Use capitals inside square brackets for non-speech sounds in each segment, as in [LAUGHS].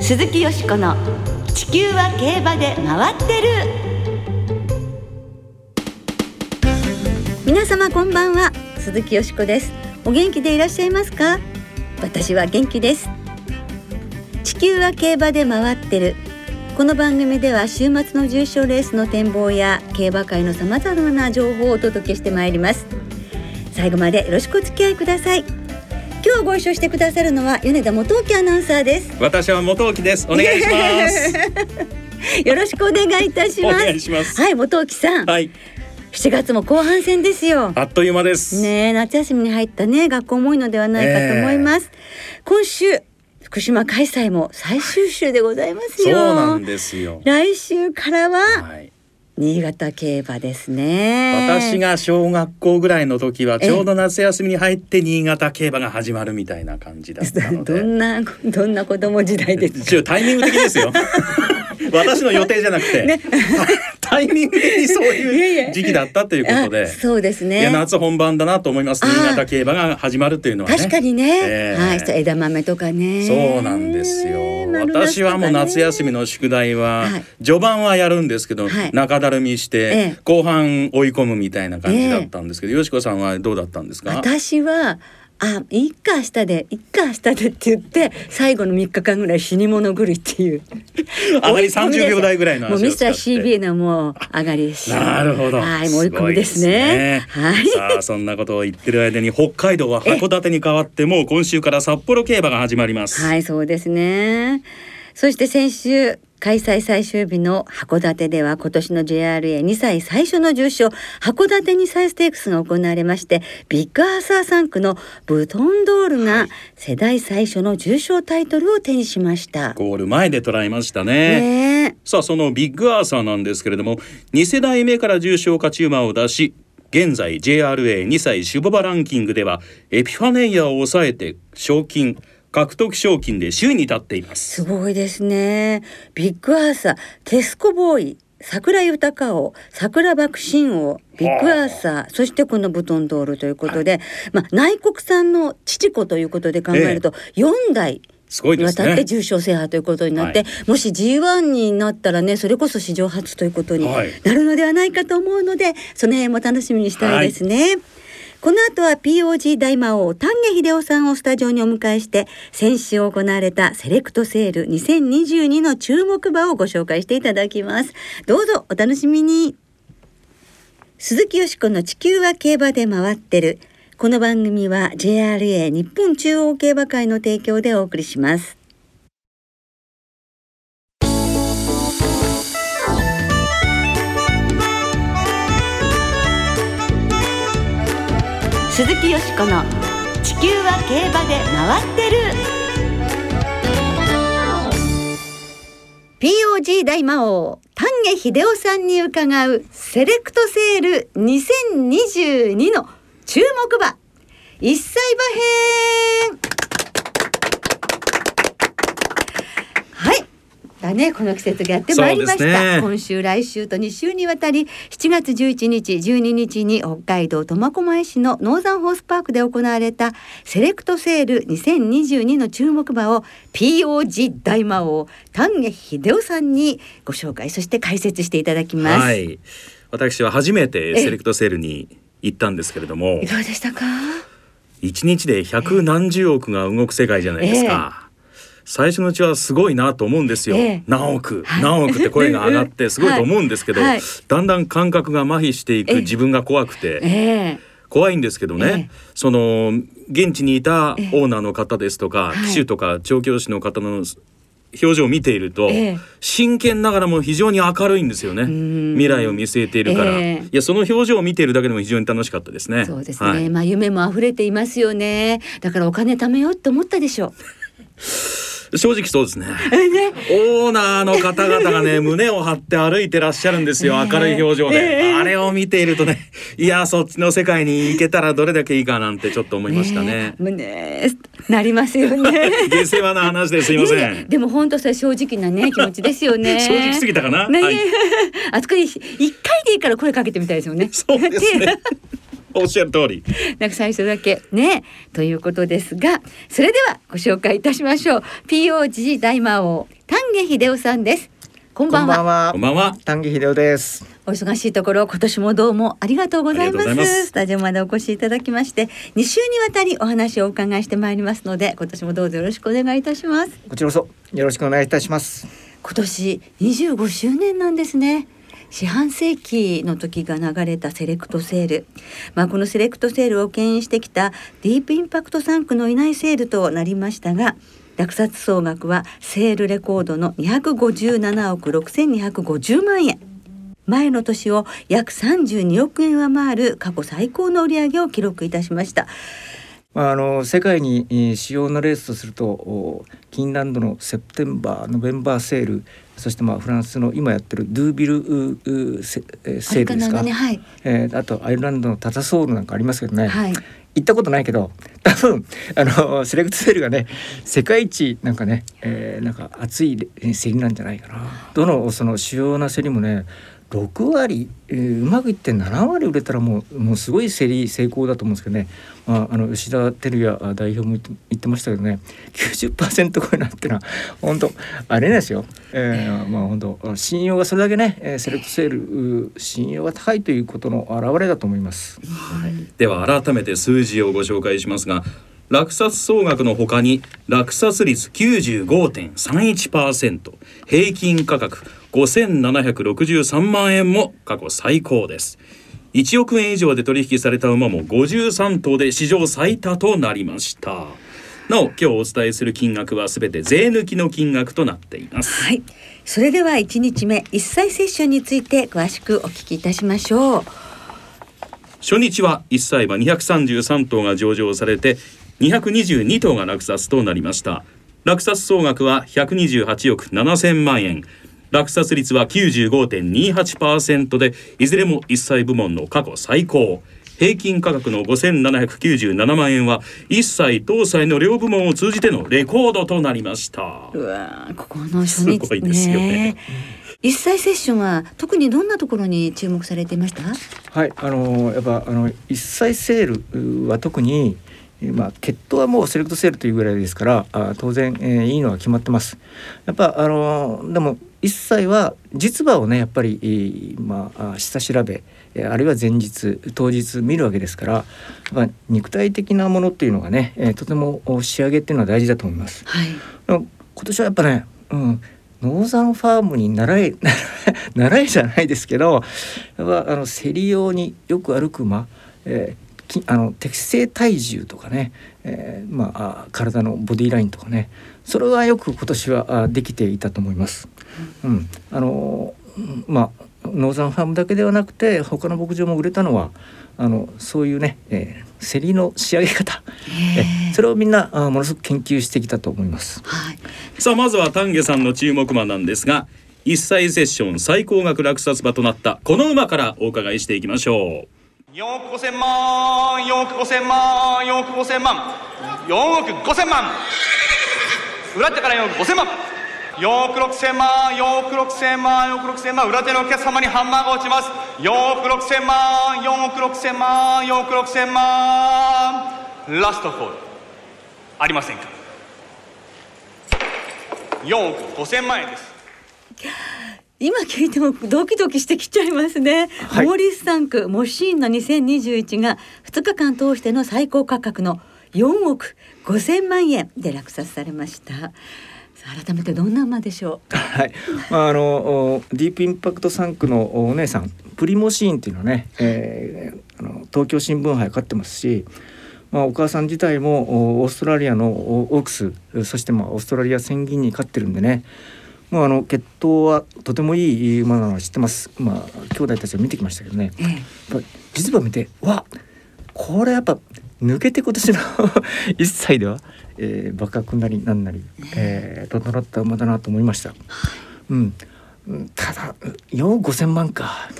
鈴木よしこの地球は競馬で回ってる。皆様こんばんは。鈴木よしこです。お元気でいらっしゃいますか？私は元気です。地球は競馬で回ってる。この番組では週末の重賞レースの展望や競馬界のさまざまな情報をお届けしてまいります。最後までよろしくお付き合いください。今日ご一緒してくださるのは米田元木アナウンサーです。私は元木です。お願いします。[LAUGHS] よろしくお願いいたします。お願いします。はい元木さん、はい。7月も後半戦ですよ。あっという間です。ねえ夏休みに入ったね学校も多いのではないかと思います、今週福島開催も最終週でございますそうよなんですよ。来週からははい。新潟競馬ですね。私が小学校ぐらいの時はちょうど夏休みに入って新潟競馬が始まるみたいな感じだったのどでんなどんな子供時代ですか？タイミング的ですよ。[LAUGHS] 私の予定じゃなくて、タイミング的にそういう時期だったということで。あそうですいねや夏本番だなと思います新潟競馬が始まるというのはね。確かにね、ええ。はい枝豆とかね。そうなんですよ。私はもう夏休みのの宿題は、はい。序盤はやるんですけど、はい。中だるみして、ええ。後半追い込むみたいな感じだったんですけど、よしこさんはどうだったんですか？私はあいっか明日でいっか明日でって言って最後の3日間ぐらい死に物狂いっていう。[LAUGHS] 上がり30秒台ぐらいのもうミスター足を使って CBA のもう上がりですなるほど。はいもう追い込みですね。すごいはい。さあそんなことを言ってる間に北海道は函館に変わってもう今週から札幌競馬が始まります。はいそうですね。そして先週開催最終日の函館では今年の JRA2 歳最初の重賞函館2歳ステークスが行われましてビッグアーサー3区のブトンドールが世代最初の重賞タイトルを手にしました。ゴール前で捉えましたね。ねえさあそのビッグアーサーなんですけれども2世代目から重賞勝ち馬を出し現在 JRA2 歳シュボバランキングではエピファネイアを抑えて賞金獲得賞金で首位に立っています。すごいですね。ビッグアーサー、テスコボーイ、桜豊王、桜爆心王、ビッグアーサー、そしてこのブトンドールということで、まあ内国産の父子ということで考えると、四代すごいですにわたってね重賞制覇ということになって、はもし G1 になったらねそれこそ史上初ということにはい。なるのではないかと思うので、その辺も楽しみにしたいですね。この後は POG 大魔王丹下秀夫さんをスタジオにお迎えして先週行われたセレクトセール2022の注目馬をご紹介していただきます。どうぞお楽しみに。鈴木よしこの地球は競馬で回ってる。この番組は JRA 日本中央競馬会の提供でお送りします。鈴木よしこの地球は競馬で回ってる。POG 大魔王丹下秀夫さんに伺うセレクトセール2022の注目馬。一歳馬編はいだねこの季節がやってまいりました、ね。今週来週と2週にわたり7月11日12日に北海道苫小牧市のノーザンホースパークで行われたセレクトセール2022の注目馬を POG 大魔王丹下秀夫さんにご紹介そして解説していただきます、はい。私は初めてセレクトセールに行ったんですけれどもいかがでしたか一日で百何十億が動く世界じゃないですか。最初のうちはすごいなと思うんですよ。ええ。何億、はい。何億って [LAUGHS] 声が上がってすごいと思うんですけど、はい。はい。だんだん感覚が麻痺していくええ。自分が怖くて、ええ。怖いんですけどね、ええ。その現地にいたオーナーの方ですとか、はい。騎手とか調教師の方の表情を見ていると、ええ。真剣ながらも非常に明るいんですよね。ん。未来を見据えているから、ええ。いやその表情を見ているだけでも非常に楽しかったですね。そうですね、はい。まあ夢も溢れていますよね。だからお金貯めようって思ったでしょ [LAUGHS] 正直そうですね。うね。オーナーの方々がね [LAUGHS] 胸を張って歩いてらっしゃるんですよ、ええ明るい表情で、ええあれを見ているとねいやそっちの世界に行けたらどれだけいいかなんてちょっと思いましたね。え胸なりますよね。[LAUGHS] 下世話な話ですいませんいえいえでも本当それ正直なね気持ちですよね。[LAUGHS] 正直すぎたかな、ね、はい。あそこに一回でいいから声かけてみたいですよね。そうですね [LAUGHS] おっしゃる通り。なんか最初だけねということですが、それではご紹介いたしましょう。POG 大魔王丹下秀夫さんです。こんばんは。はこんばんは。丹下秀夫です。お忙しいところ今年もどうもありがとうございますありがとうございますスタジオまでお越しいただきまして2週にわたりお話をお伺いしてまいりますので今年もどうぞよろしくお願いいたしますこちらこそよろしくお願いいたします。今年25周年なんですね四半世紀の時が流れたセレクトセール、まあ、このセレクトセールを牽引してきたディープインパクト3区のいないセールとなりましたが落札総額はセールレコードの257億6250万円。前の年を約32億円上回る過去最高の売り上げを記録いたしました。まああの世界にえー主要なレースとするとおキンランドのセプテンバーノベンバーセールそしてまあフランスの今やってるドゥービルセえーセールですか？ねはい。えーあとアイルランドのタタソールなんかありますけどね、はい。行ったことないけど多分あのセレクトセールがね世界一なんかね、えーなんか熱い競りなんじゃないかな。どのその主要な競りもね6割、えーうまくいって7割売れたらもうもうすごい競り成功だと思うんですけどね、まあ、あの吉田照也代表も言って言ってましたけどね。90%超えなんてのは本当あれですよ、えーまあ本当信用がそれだけね、えセレクトセールう信用が高いということの表れだと思います。はい。では改めて数字をご紹介しますが落札総額のほかに落札率95.31%平均価格5763万円も過去最高です1億円以上で取引された馬も53頭で史上最多となりましたなお今日お伝えする金額はすべて税抜きの金額となっていますはい。それでは1日目一歳セッションについて詳しくお聞きいたしましょう。初日は1歳馬233頭が上場されて222頭が落札となりました。落札総額は128億7000万円落札率は95.28%でいずれも1歳部門の過去最高。平均価格の5797万円は1歳当歳の両部門を通じてのレコードとなりました。うわーここの初す日ごいですよね。一歳セッションは特にどんなところに注目されていました？はい、あのやっぱあの一歳セールは特に、えーまあ血統はもうセレクトセールというぐらいですから、あ当然、えーいいのは決まってます。やっぱあのでも一歳は実馬をねやっぱり、えーまああ下調べ、えーあるいは前日当日見るわけですから、やっぱ肉体的なものっていうのがね、えーとてもお仕上げっていうのは大事だと思います。はい。今年はやっぱね、うん、ノーザンファームに習え習えじゃないですけどやっぱあの競り用によく歩く馬、えーきあの適正体重とかね、えーまああ体のボディラインとかねそれはよく今年はあできていたと思います。うん、あのうんまあノーザンファームだけではなくて他の牧場も売れたのはあのそういうね、えー競りの仕上げ方、えそれをみんなあものすごく研究してきたと思います。はい。さあまずは丹下さんの注目馬なんですが1歳セッション最高額落札馬となったこの馬からお伺いしていきましょう4億5000万4億5000万4億5000万。4億5000万。裏手から4億5000万。4億6000万4億6000万4億6000万。裏手のお客様にハンマーが落ちます。4億6000万4億6000万4億6000万。ラストコール。ありませんか？4億5000万円です。今聞いてもドキドキしてきちゃいますね。はいモーリスタンクモシーンの2021が2日間通しての最高価格の4億5000万円で落札されました。改めてどんな馬でしょう？はい、まああのおディープインパクト3区のお姉さんプリモシーンっていうのはね、えーあの東京新聞杯勝ってますし、まあ、お母さん自体もおオーストラリアのおオークスそしてまあオーストラリア戦銀に勝ってるんでねもうあの血統はとてもいい馬なのは知ってます。まあ兄弟たちは見てきましたけどね。ええ。実馬見てわこれやっぱ抜けて今年の [LAUGHS] 1歳では、えー、馬角なりなんなり、えー、整った馬だなと思いました。うん、うんただ4億5,000万か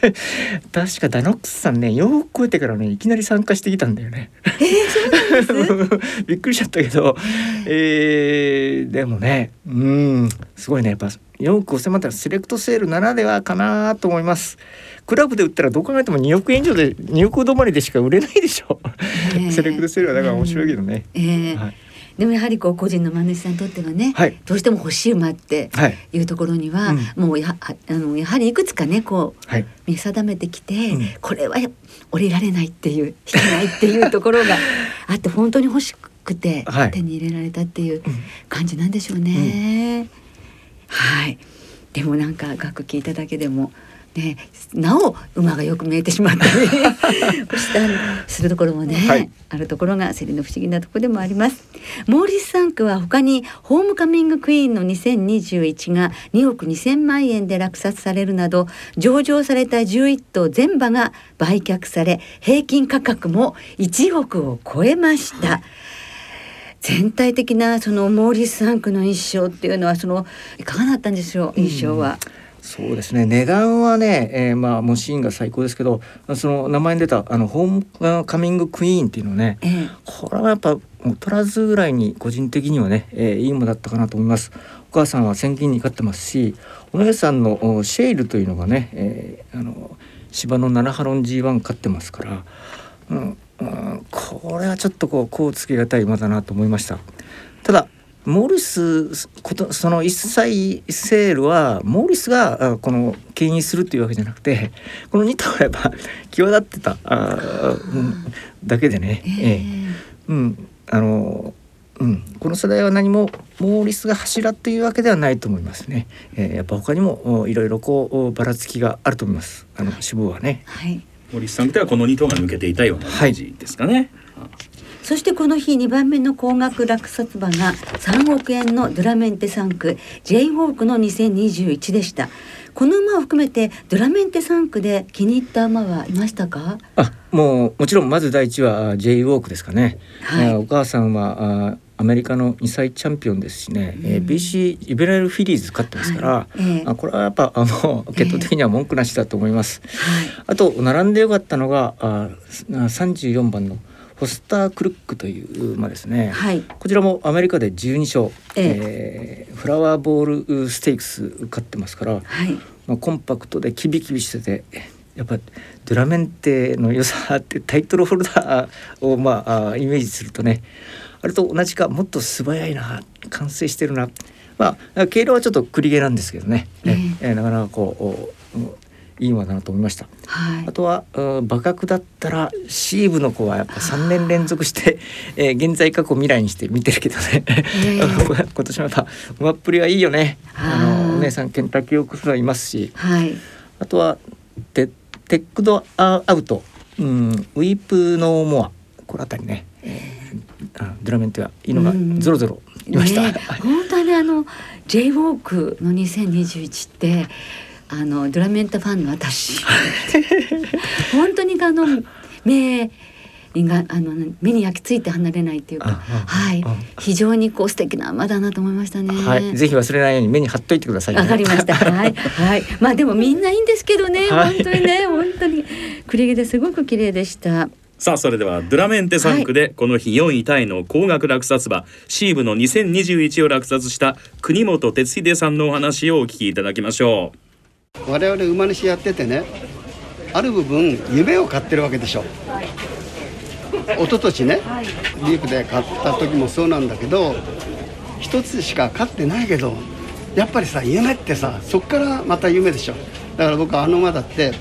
[LAUGHS] 確かダノックスさんね4億超えてからねいきなり参加してきたんだよね。[LAUGHS] びっくりしちゃったけど、えー。でもねうんすごいね。やっぱ4億5,000万ってセレクトセールならではかなと思います。クラブで売ったらどう考えても2億円以上で2億止まりでしか売れないでしょ、ええ [LAUGHS] セレクトセールはだから面白いけどね、ええはいでもやはりこう個人の馬主さんにとってはね、はい。どうしても欲しい馬ってはい。いうところには、もうやああのやはりいくつかねこうはい。見定めてきて、うん。これは降りられないっていう引けないっていうところが [LAUGHS] あって本当に欲しくてはい。手に入れられたっていううん。感じなんでしょうね。はい。でもなんか楽器いただけでもねなお馬がよく見えてしまったり [LAUGHS] したりするところもね、はいあるところがセリの不思議なところでもあります。モーリス・サンクは他にホームカミングクイーンの2021が2億2000万円で落札されるなど上場された11頭全馬が売却され平均価格も1億を超えました。全体的なそのモーリス・サンクの印象っていうのはそのいかがだったんでしょう？印象は。そうですね。値段はね、えー、まあモシーンが最高ですけどその名前に出たあのホームカミングクイーンっていうのねええ。これはやっぱ劣らずぐらいに個人的にはね、えーいいものだったかなと思います。お母さんは千金に勝ってますしお姉さんのおシェイルというのがね、えーあの芝の7ハロン G1 勝ってますから、うんうん、これはちょっとこうこうつけがたい馬だなと思いました。ただモーリスことその一切セールはモーリスがあこの牽引するというわけじゃなくて [LAUGHS] この2頭がやっぱ [LAUGHS] 際立ってたあ、うんだけでね、えええうん、あの、うん、この世代は何もモーリスが柱というわけではないと思いますね。えーやっぱ他にもおいろいろこうおばらつきがあると思います。あの支部はね。はい森さんではこの2頭が抜けていたような感じですかね。そしてこの日2番目の高額落札馬が3億円のドゥラメンテ3区 J ホークの2021でした。この馬を含めてドゥラメンテ3区で気に入った馬はいましたか？あ、もうもちろんまず第一はあ J ウォークですかね。はい。えーお母さんはあアメリカの2歳チャンピオンですしね、えー BC リベラルフィリーズ勝ってますから、はいええ。あこれはやっぱあの血統的には文句なしだと思います。はい。あと並んでよかったのがあ34番のホスタークルックという馬ですね。はい。こちらもアメリカで12勝、ええ。ーフラワーボールステークス勝ってますから、はい。まあ、コンパクトでキビキビしててやっぱドゥラメンテの良さってタイトルホルダーをまああイメージするとねあれと同じかもっと素早いな完成してるな。まあ経路はちょっと繰り毛なんですけどね、ええ。ーなかなかこうおいい馬だなと思いました。はい。あとはうん馬格だったらシーブの子はやっぱ3年連続して、えー現在過去未来にして見てるけどね、え [LAUGHS] 今年のやっぱ馬っぷりはいいよね。ああーのお姉さんケンタッキーオークスはいますし。はい。あとはテテックドアウト、うん、ウィープノーモア。この辺りね、えーあドラメンテはいいのがうん。ゾロゾロいました。ねえ。本当にあの J ウォークの2021ってあのドラメンタファンの私 [LAUGHS] 本当にあの目があの目に焼き付いて離れないっていうかはいあ非常にこう素敵な馬だなと思いましたね。はい、ぜひ忘れないように目に貼っといてください、ね。わかりました。[LAUGHS] はい、はい、まあ、でも、みんないいんですけどね、はい本当にね、本当に。クリゲですごく綺麗でした。さあそれではドゥラメンテ3区でこの日4位タイの高額落札馬シーブの2021を落札した国本哲秀さんのお話をお聞きいただきましょう。我々馬主やっててねある部分夢を買ってるわけでしょ。はい一昨年ねリープで買った時もそうなんだけど一つしか勝ってないけどやっぱりさ夢ってさそっからまた夢でしょ。だから僕はあの馬だって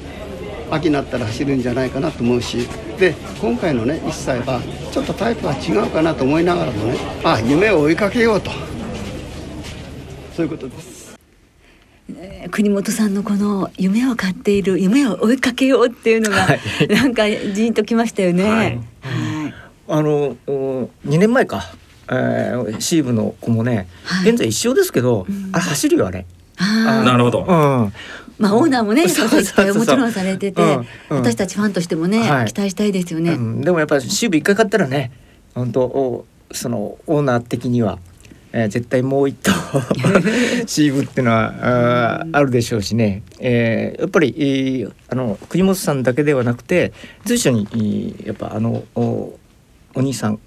秋になったら走るんじゃないかなと思うしで今回のね一歳はちょっとタイプは違うかなと思いながらもねあ夢を追いかけようと。そういうことです。国本さんのこの夢を買っている夢を追いかけようっていうのが、はい。なんかじんときましたよね。ははい。い。あの2年前か、えー、シーブの子もね、はい。現在一緒ですけど、あれ走るよあれ。あー。なるほど。うん、まあオーナーもね、そそううそう。もちろんされてて、うん。うん私たちファンとしてもね、はい。期待したいですよね。うん。でもやっぱシーブ一回買ったらね本当おそのオーナー的には、えー絶対もう一頭 [LAUGHS] シーブっていうのはあーあるでしょうしね、えーやっぱり、えーあの国本さんだけではなくて随所にえーやっぱあのおお兄さん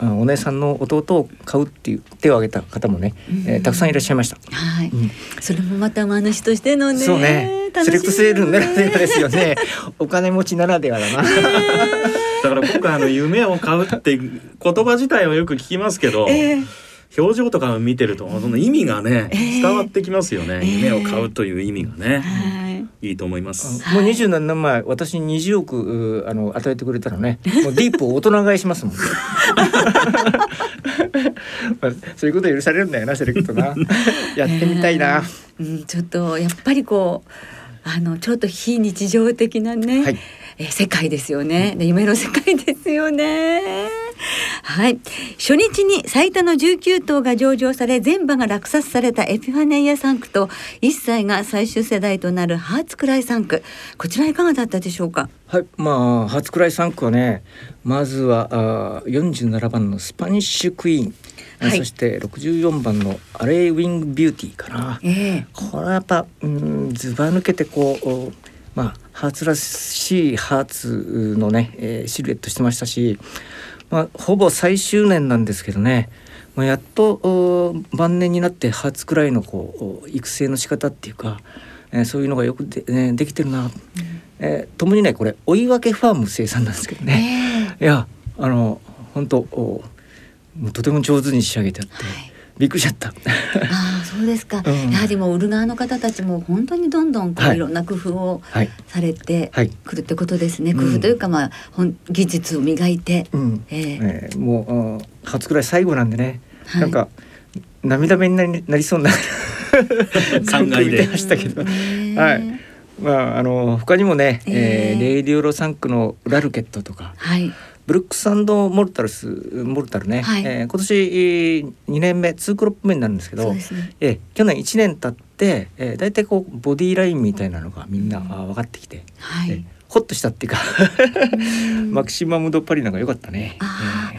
お姉さんの弟を買うっていう手を挙げた方もね、えー、たくさんいらっしゃいました。はい、うん、それもまた馬主としてのね。そうね。セレクトセールならではですよね。[LAUGHS] お金持ちならではだな。だから僕あの夢を買うって言葉自体はよく聞きますけど。えー表情とか見てるとその意味がね、えー、伝わってきますよね、えー、夢を買うという意味がね、いいと思います。もう二十何年前、私に20億あの与えてくれたらね、[LAUGHS] もうディープを大人買いしますもん、[LAUGHS] まあ、そういうこと許されるんだよな、セレクトな。[LAUGHS] やってみたいな。うん、ちょっとやっぱりこうあのちょっと非日常的なね。はいえー、世界ですよね。で夢の世界ですよね。はい。初日に最多の19頭が上場され、全馬が落札されたエピファネイア3区と、1歳が最終世代となるハーツクライ3区。こちらいかがだったでしょうか？はい、まあ、ハーツクライ3区はね、まずはあ47番のスパニッシュクイーン。はい、そして64番のアレイウィングビューティーかな、えー、これはやっぱうんずば抜けてこうまあハーツらしいハーツのね、えー、シルエットしてましたし、まあ、ほぼ最終年なんですけどね、まあ、やっと晩年になってハーツくらいのこう育成の仕方っていうか、えー、そういうのがよくで,、ね、できてるな、うん、えー、ともにねこれ追い分けファーム生産なんですけどね、えー、いやあの本当とても上手に仕上げてあって。はいびっくりしちゃった。ああ、そうですか。うん、やはりもう売る側の方たちも本当にどんどんこう、い、ろんな工夫をされてくるってことですね。はいはい、工夫というか、まあ、本技術を磨いて。うん、えー、えー、もう初くらい最後なんでね。はい、なんか涙目になりなりそうな考えてましたけど。はい。まああの他にもね、えー、レイディオロサンクのラルケットとか。はい。ブルックスモルタルスモルタルね、はい、えー、今年2年目2クロップ目になるんですけど、ね、えー、去年1年経って、えー、大体こうボディーラインみたいなのがみんな、うん、分かってきて、はい、えー、ホッとしたっていうか [LAUGHS] マキシマムドパリナが良かったね。あ,、え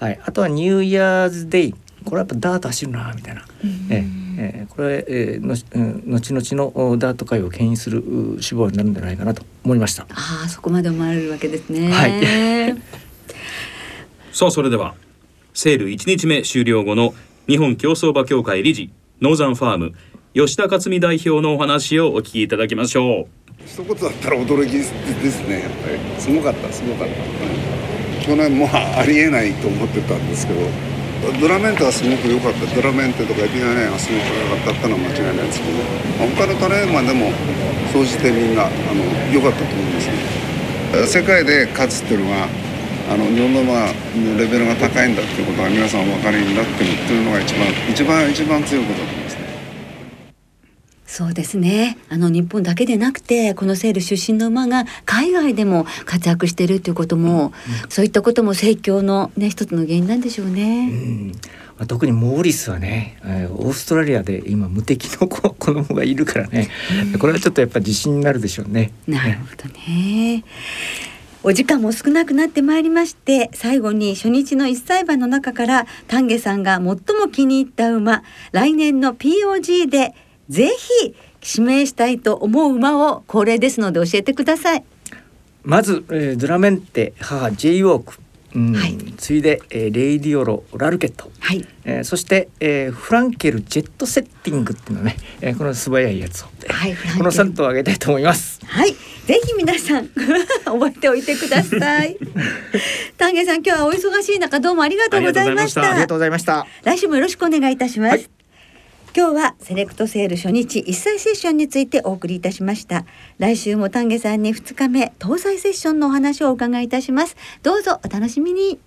ー、はい、あとはニューイヤーズデイ。これはやっぱダート走るなみたいな。えーえー、これ、えー、の、うん、後々のダート界を牽引する脂肪になるんじゃないかなと思いました。ああ、そこまで思われるわけですね。はい。[LAUGHS] さあ、それではセール1日目終了後の日本競走馬協会理事ノーザンファーム吉田克美代表のお話をお聞きいただきましょう。一言だったら驚きですね。やっぱりすごかったすごかった。去年もありえないと思ってたんですけど。ドラメントはすごく良かった。ドラメントとかエピガネがすごく良かったってのは間違いないですけど他のトレーマーでも総じてみんなあの良かったと思いますね。世界で勝つっていうのはあの日本のまあレベルが高いんだっていうことは皆さんお分かりになってるっていうのが一番一番一番強いこと。だそうですねあの日本だけでなくてこのセール出身の馬が海外でも活躍しているということも、うん、そういったことも盛況の、ね、一つの原因なんでしょうね。うんまあ、特にモーリスはね、えー、オーストラリアで今無敵の子 [LAUGHS] 子供がいるからね、うん、これはちょっとやっぱ自信になるでしょうね。なるほどね。お時間も少なくなってまいりまして最後に初日の一歳馬の中から丹下さんが最も気に入った馬来年の POG でぜひ指名したいと思う馬を恒例ですので教えてください。まず、えー、ドラメンテ母ジェイウォークうんはい、次いで、えー、レイディオロラルケット、はい。えー、そして、えー、フランケルジェットセッティングっていうのね、えー、この素早いやつを、はい、この3頭をあげたいと思います。はい。ぜひ皆さん [LAUGHS] 覚えておいてください。[LAUGHS] 丹下さん今日はお忙しい中どうもありがとうございました。ありがとうございました。来週もよろしくお願いいたします、はい今日はセレクトセール初日一歳セッションについてお送りいたしました。来週も丹下さんに2日目搭載セッションのお話をお伺いいたします。どうぞお楽しみに。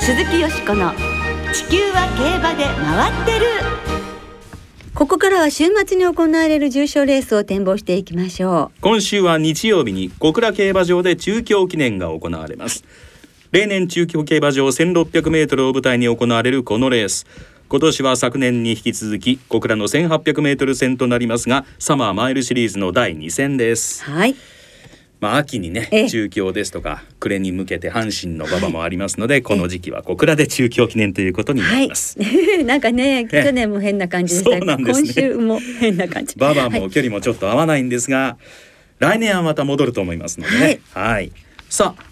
鈴木よしこの地球は競馬で回ってる。ここからは週末に行われる重賞レースを展望していきましょう。今週は日曜日に小倉競馬場で中京記念が行われます例年中京競馬場1600メートルを舞台に行われるこのレース今年は昨年に引き続き小倉の1800メートル戦となりますがサマーマイルシリーズの第2戦ですはいまあ秋にねええ中京ですとか暮れに向けて阪神の馬場もありますので、この時期は小倉で中京記念ということになはいります。。[LAUGHS] なんかね、ええ去年も変な感じでしたそうなんですね今週も変な感じ。馬場はいも距離もちょっと合わないんですが、来年はまた戻ると思いますのでね。はい。さあ。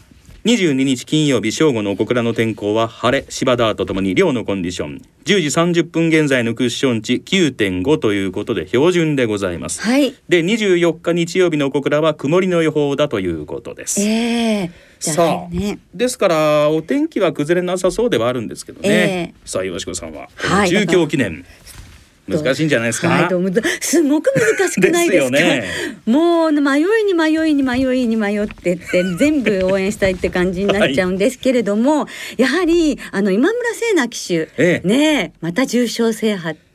22日金曜日正午の小倉の天候は晴れ芝田とともに量のコンディション。10時30分現在のクッション値9.5ということで標準でございます、はい。で24日日曜日の小倉は曇りの予報だということです、ええ。じゃさああね。ですからお天気は崩れなさそうではあるんですけどね、ええ。さあよしこさんは。こはい。の中京記念、難しいんじゃないですか、はい、すごく難しくないですか？ね。もう迷いに迷いに迷いに迷ってって全部応援したいって感じになっちゃうんですけれども、やはりあの今村聖奈騎手、ええ。ねえまた重賞制覇なる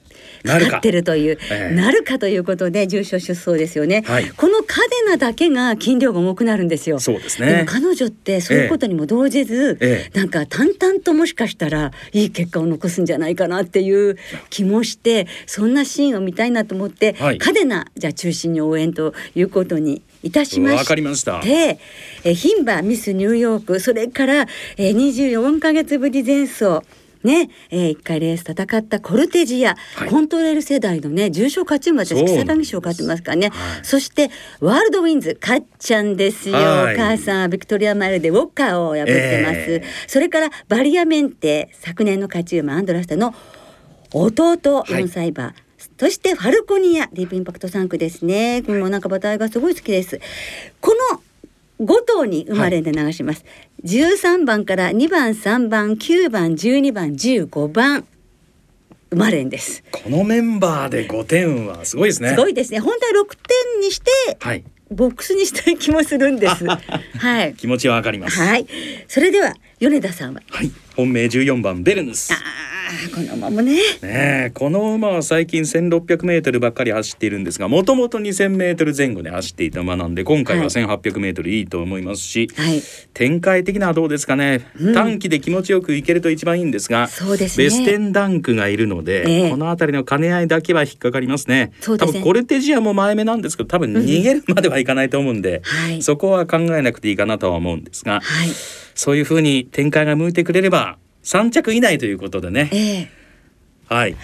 かか。かってるというええ。なるかということで重賞出走ですよね、はい。このカデナだけが筋量が重くなるんですよ。そうですでもね彼女ってそういうことにも動じず、ええ。なんか淡々ともしかしたらいい結果を残すんじゃないかなっていう気もしてそんなシーンを見たいなと思って、はい。カデナじゃあ中心に応援ということにいたしまわしかりました。てえ牝馬ミスニューヨークそれからえー24ヶ月ぶり前走ね、えー、1回レース戦ったコルテジア、はい。コントレール世代のね重賞勝ち馬私草薙賞勝ってますからね、はい。そしてワールドウィンズかっちゃんですよ、はい。お母さんビクトリアマイルでウォッカーを破ってます、ええ。それからバリアメンテ昨年の勝ち馬アンドラスタの弟はい。4歳馬、そしてファルコニアディープインパクト3区ですね。これもなんか馬体がすごい好きです。この5頭に生まれで流します、13番から2番3番9番12番15番生まれんです。このメンバーで5点はすごいですね。すごいですね。本当は6点にしてはい。ボックスにしたい気もするんです。[LAUGHS] はい。気持ちはわかります。はい。それでは米田さんははい。本命14番ベルヌス。ああこの馬もね。ねえこの馬は最近1600メートルばっかり走っているんですがもともと2000メートル前後で走っていた馬なんで今回ははい。1800メートルいいと思いますし、はい。展開的なはどうですかね、うん。短期で気持ちよくいけると一番いいんですがそうですね。ベステンダンクがいるので、ええ。この辺りの兼ね合いだけは引っかかりますね。そうですね。多分コルテジアも前目なんですけど多分逃げるまではいかないと思うんで、はい。そこは考えなくていいかなとは思うんですが、はいそういうふうに展開が向いてくれれば3着以内ということでねええはい。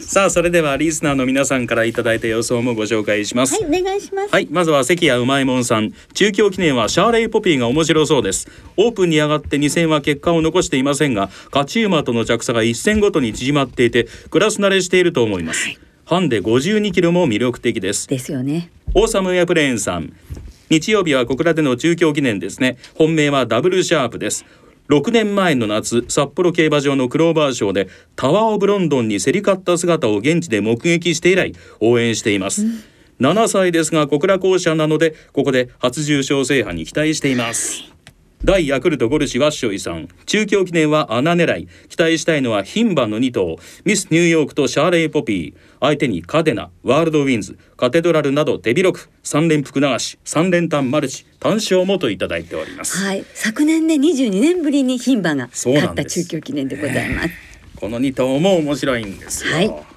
さあそれではリスナーの皆さんからいただいた予想もご紹介します。はいお願いしますはい、まずは関谷うまいもんさん。中京記念はシャーレイポピーが面白そうです。オープンに上がって2戦は結果を残していませんが、勝ち馬との着差が1戦ごとに縮まっていて、クラス慣れしていると思います。ハンデ52キロも魅力的です。ですよねオーサムエアプレーンさん日曜日は小倉での中京記念ですね。本命はダブルシャープです。6年前の夏札幌競馬場のクローバーショーでタワー・オブ・ロンドンに競り勝った姿を現地で目撃して以来応援しています、7歳ですが小倉校舎なのでここで初重賞制覇に期待しています大ヤクルトゴルシワッショイさん。中京記念は穴狙い。期待したいのは牝馬の2頭。ミスニューヨークとシャーレイポピー。相手にカデナワールドウィンズ。カテドラルなど手広く。3連複流し。3連単マルチ。単勝もといただいております、はい。昨年ね22年ぶりに牝馬が勝った中京記念でございます。この2頭も面白いんですよ、はい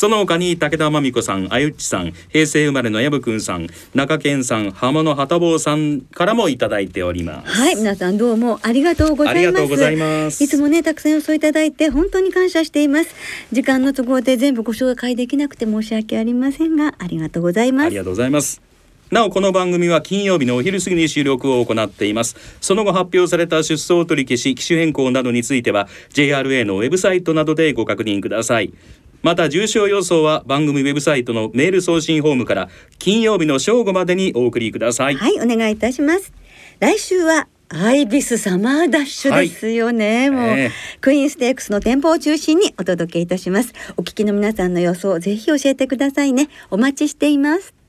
その他に武田真美子さん、あゆっちさん、平成生まれのやぶくんさん、中堅さん、浜野旗坊さんからもいただいております。はい、皆さんどうもありがとうございます。ありがとうございますいつもね、たくさん予想いただいて、本当に感謝しています。時間の都合で全部ご紹介できなくて申し訳ありませんが、ありがとうございますあり。がとうございます。なおこの番組は金曜日のお昼過ぎに収録を行っていますその後発表された出走取り消し機種変更などについては JRA のウェブサイトなどでご確認くださいまた重賞予想は番組ウェブサイトのメール送信フォームから金曜日の正午までにお送りくださいはい、お願いいたします。来週はアイビスサマーダッシュですよね。もう、ええクイーンステークスの店舗を中心にお届けいたします。お聞きの皆さんの予想、ぜひ教えてくださいね。お待ちしています。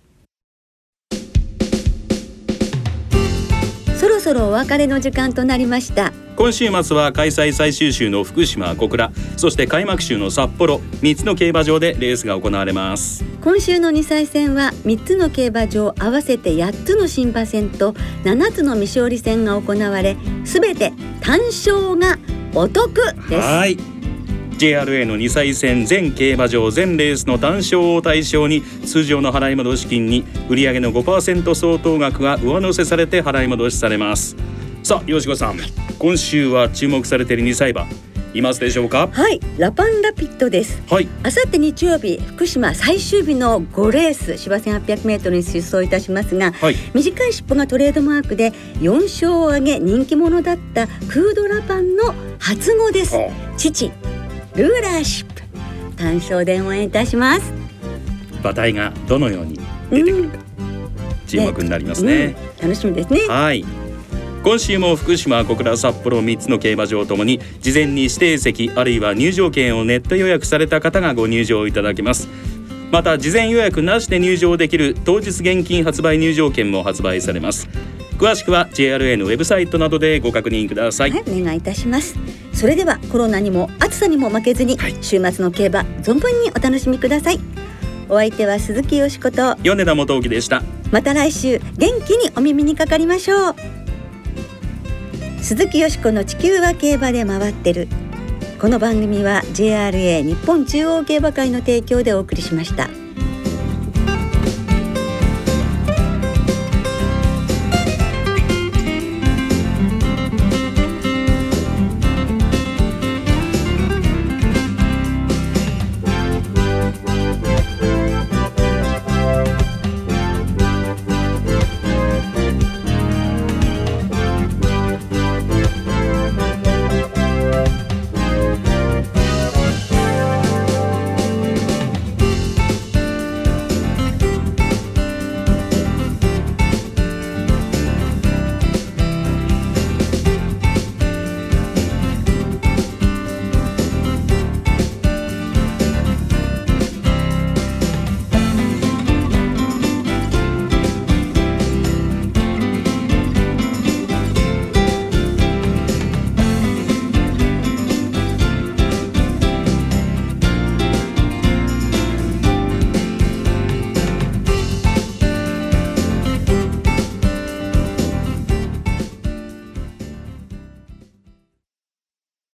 そろそろお別れの時間となりました。今週末は開催最終週の福島小倉そして開幕週の札幌3つの競馬場でレースが行われます。今週の2歳戦は3つの競馬場合わせて8つの新馬戦と7つの未勝利戦が行われすべて単勝がお得です。はい JRA の2歳戦全競馬場全レースの単勝を対象に通常の払い戻し金に売上の5%相当額が上乗せされて払い戻しされます。さあよしこさん今週は注目されている2歳馬いますでしょうか？はいラパンラピッドです。はい。あさって日曜日福島最終日の5レース芝 1800m に出走いたしますが、はい。短い尻尾がトレードマークで4勝を挙げ人気者だったクードラパンの初語です。あ。父ルーラーシップ。単勝で応援いたします。馬体がどのように出てくるか、注目になりますね、うん。楽しみですね。はい。今週も福島小倉札幌3つの競馬場ともに事前に指定席あるいは入場券をネット予約された方がご入場いただけます。また事前予約なしで入場できる当日現金発売入場券も発売されます。詳しくは JRA のウェブサイトなどでご確認ください、はい、お願いいたしますそれではコロナにも暑さにも負けずに、はい。週末の競馬存分にお楽しみください。お相手は鈴木よしこと米田元樹でした。また来週元気にお耳にかかりましょう。鈴木よしこの地球は競馬で回ってる。この番組は JRA 日本中央競馬会の提供でお送りしました